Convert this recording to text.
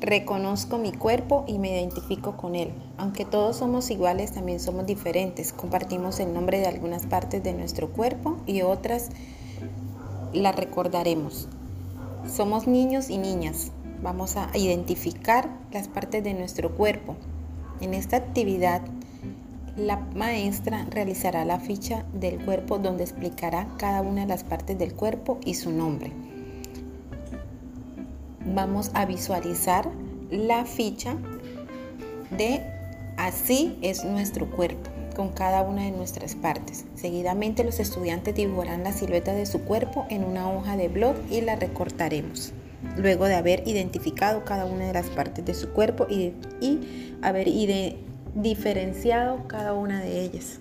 Reconozco mi cuerpo y me identifico con él. Aunque todos somos iguales, también somos diferentes. Compartimos el nombre de algunas partes de nuestro cuerpo y otras las recordaremos. Somos niños y niñas. Vamos a identificar las partes de nuestro cuerpo. En esta actividad, la maestra realizará la ficha del cuerpo donde explicará cada una de las partes del cuerpo y su nombre vamos a visualizar la ficha de así es nuestro cuerpo con cada una de nuestras partes. Seguidamente los estudiantes dibujarán la silueta de su cuerpo en una hoja de blog y la recortaremos. Luego de haber identificado cada una de las partes de su cuerpo y, y haber diferenciado cada una de ellas.